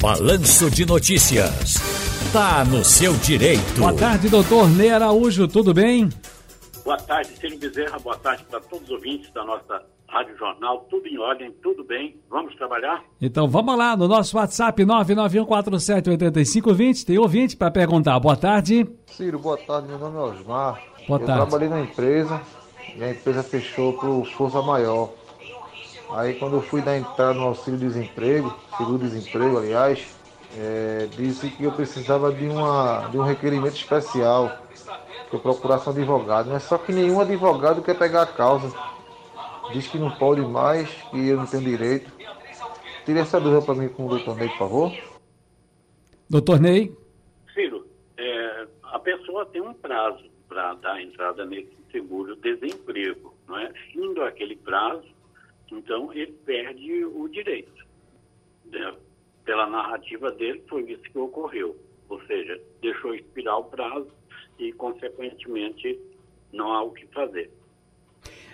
Balanço de Notícias. Tá no seu direito. Boa tarde, doutor Ney Araújo, tudo bem? Boa tarde, Ciro Bezerra, boa tarde para todos os ouvintes da nossa Rádio Jornal, tudo em ordem, tudo bem, vamos trabalhar? Então vamos lá, no nosso WhatsApp 991478520, tem ouvinte para perguntar. Boa tarde. Ciro, boa tarde, meu nome é Osmar. Boa Eu tarde. trabalhei na empresa e a empresa fechou por força maior. Aí quando eu fui dar entrada no auxílio-desemprego, seguro-desemprego, aliás, é, disse que eu precisava de, uma, de um requerimento especial, que eu procurasse um advogado. Mas só que nenhum advogado quer pegar a causa. Diz que não pode mais, que eu não tenho direito. Tire essa dúvida para mim com o doutor Ney, por favor. Doutor Ney, Ciro, é, a pessoa tem um prazo para dar entrada nesse seguro-desemprego, não é? Findo aquele prazo, então ele perde o direito. né? Pela narrativa dele, foi isso que ocorreu. Ou seja, deixou expirar o prazo e, consequentemente, não há o que fazer.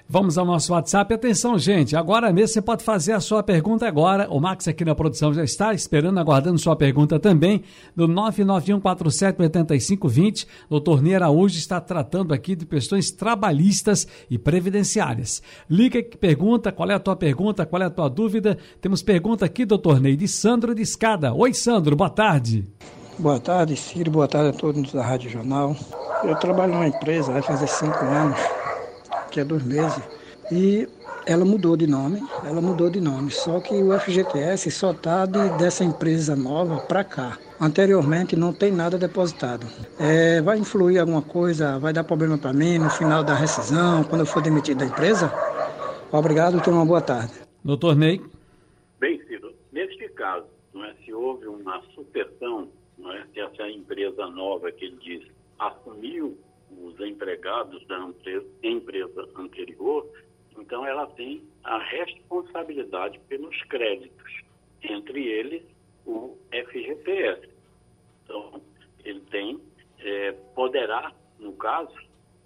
Vamos ao nosso WhatsApp. Atenção, gente, agora mesmo você pode fazer a sua pergunta agora. O Max aqui na produção já está esperando, aguardando sua pergunta também, do 991478520. Doutor Ney Araújo está tratando aqui de questões trabalhistas e previdenciárias. Liga que pergunta, qual é a tua pergunta, qual é a tua dúvida. Temos pergunta aqui, doutor Ney, de Sandro de Escada. Oi, Sandro, boa tarde. Boa tarde, Ciro. Boa tarde a todos da Rádio Jornal. Eu trabalho numa empresa, vai fazer cinco anos, que é dois meses, e ela mudou de nome, ela mudou de nome, só que o FGTS só está de, dessa empresa nova para cá. Anteriormente não tem nada depositado. É, vai influir alguma coisa, vai dar problema para mim no final da rescisão, quando eu for demitido da empresa? Obrigado, tenha uma boa tarde. Doutor Ney. Bem, Ciro, neste caso, não é, se houve uma sucessão, não é, se essa empresa nova que ele diz assumiu os empregados da empresa, anterior, então ela tem a responsabilidade pelos créditos, entre eles o FGTS. Então, ele tem, eh, poderá, no caso,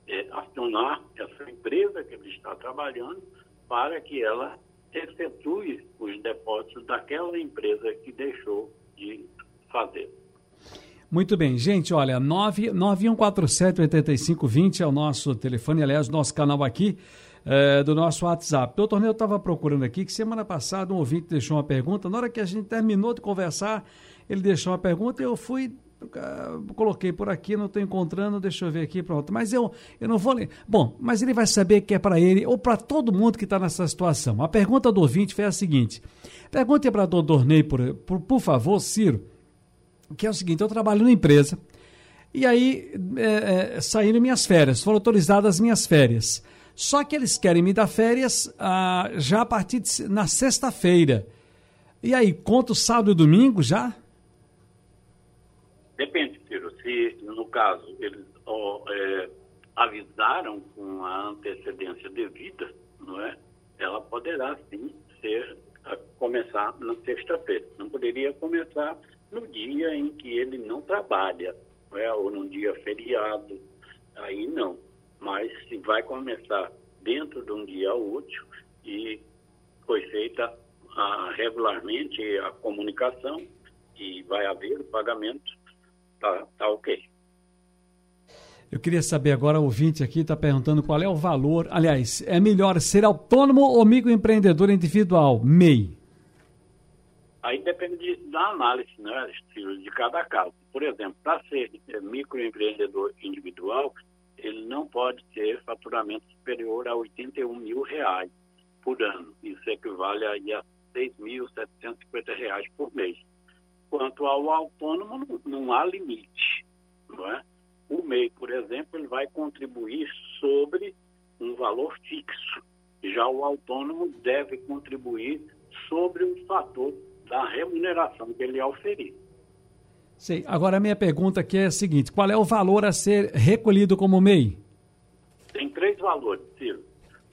eh, acionar essa empresa que ele está trabalhando para que ela efetue os depósitos daquela empresa que deixou de fazer. Muito bem, gente, olha, 9147-8520 é o nosso telefone, aliás, nosso canal aqui é, do nosso WhatsApp. Doutor Ney, eu estava procurando aqui que semana passada um ouvinte deixou uma pergunta, na hora que a gente terminou de conversar, ele deixou uma pergunta e eu fui, uh, coloquei por aqui, não estou encontrando, deixa eu ver aqui, pronto. Mas eu, eu não vou ler. Bom, mas ele vai saber que é para ele ou para todo mundo que está nessa situação. A pergunta do ouvinte foi a seguinte, pergunte para o doutor Ney, por, por, por favor, Ciro, que é o seguinte, eu trabalho numa empresa e aí é, é, saíram minhas férias, foram autorizadas as minhas férias. Só que eles querem me dar férias ah, já a partir de na sexta-feira. E aí, conta o sábado e domingo já? Depende, Ciro. Se, no caso, eles ó, é, avisaram com a antecedência devida, não é? Ela poderá, sim, ser, começar na sexta-feira. Não poderia começar no dia em que ele não trabalha, não é? ou num dia feriado, aí não. Mas se vai começar dentro de um dia útil e foi feita regularmente a comunicação e vai haver o pagamento, tá, tá ok. Eu queria saber agora, o ouvinte aqui está perguntando qual é o valor. Aliás, é melhor ser autônomo ou microempreendedor individual? MEI. Aí depende de, da análise né, de cada caso. Por exemplo, para ser microempreendedor individual, ele não pode ter faturamento superior a 81 mil reais por ano. Isso equivale aí a 6.750 reais por mês. Quanto ao autônomo, não, não há limite. Não é? O MEI, por exemplo, ele vai contribuir sobre um valor fixo. Já o autônomo deve contribuir sobre o fator da remuneração que ele oferir. Sei. Agora a minha pergunta aqui é a seguinte: qual é o valor a ser recolhido como MEI? Tem três valores, Ciro.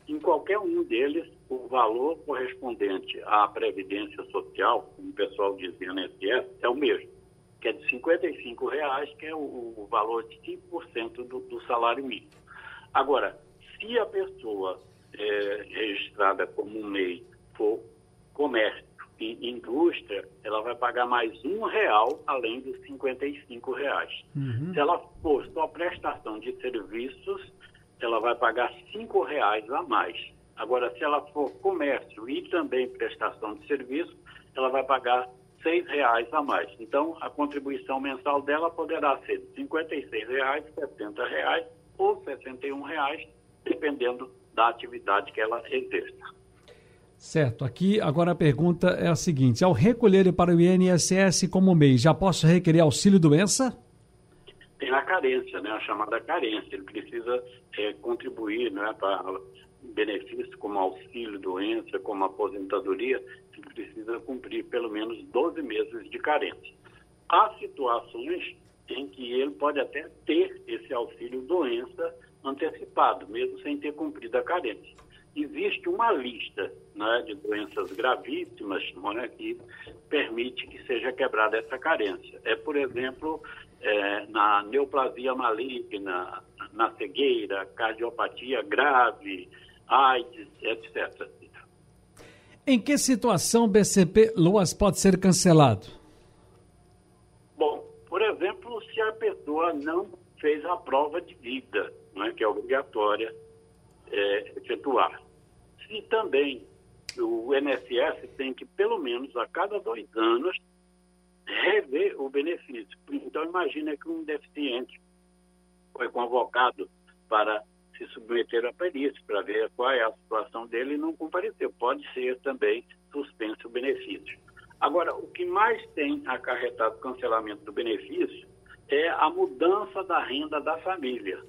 Em qualquer um deles, o valor correspondente à Previdência Social, como o pessoal diz INSS, é o mesmo, que é de R$ reais, que é o, o, valor de 5% do, do salário mínimo. Agora, se a pessoa é, registrada como MEI for comércio, indústria, ela vai pagar mais um real além dos 55 reais. Uhum. Se ela for só prestação de serviços, ela vai pagar cinco reais a mais. Agora, se ela for comércio e também prestação de serviço, ela vai pagar seis reais a mais. Então, a contribuição mensal dela poderá ser de 56 reais, 70 reais ou 61 reais, dependendo da atividade que ela exerça. Certo. Aqui agora a pergunta é a seguinte: ao recolher para o INSS como mês, já posso requerer auxílio doença? Tem a carência, né? A chamada carência. Ele precisa é, contribuir, né, para benefícios como auxílio doença, como aposentadoria, ele precisa cumprir pelo menos 12 meses de carência. Há situações em que ele pode até ter esse auxílio doença antecipado, mesmo sem ter cumprido a carência existe uma lista né, de doenças gravíssimas né, que permite que seja quebrada essa carência. É, por exemplo, é, na neoplasia maligna, na cegueira, cardiopatia grave, AIDS, etc. Em que situação BCP Loas pode ser cancelado? Bom, por exemplo, se a pessoa não fez a prova de vida, né, que é obrigatória é, efetuar. Se também o INSS tem que, pelo menos a cada dois anos, rever o benefício. Então, imagine que um deficiente foi convocado para se submeter a perícia, para ver qual é a situação dele e não compareceu. Pode ser também suspenso o benefício. Agora, o que mais tem acarretado cancelamento do benefício é a mudança da renda da família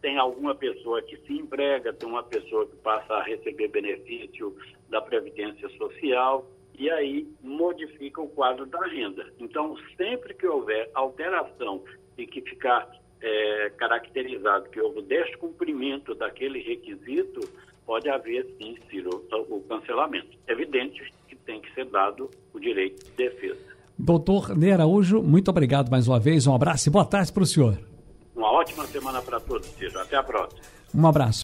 tem alguma pessoa que se emprega, tem uma pessoa que passa a receber benefício da Previdência Social, e aí modifica o quadro da renda. Então, sempre que houver alteração e que ficar é, caracterizado que houve descumprimento daquele requisito, pode haver, sim, Ciro, o cancelamento. Evidente que tem que ser dado o direito de defesa. Doutor Ney Araújo, muito obrigado mais uma vez, um abraço e boa tarde para o senhor. Ótima semana para todos, Ciro. Até a próxima. Um abraço.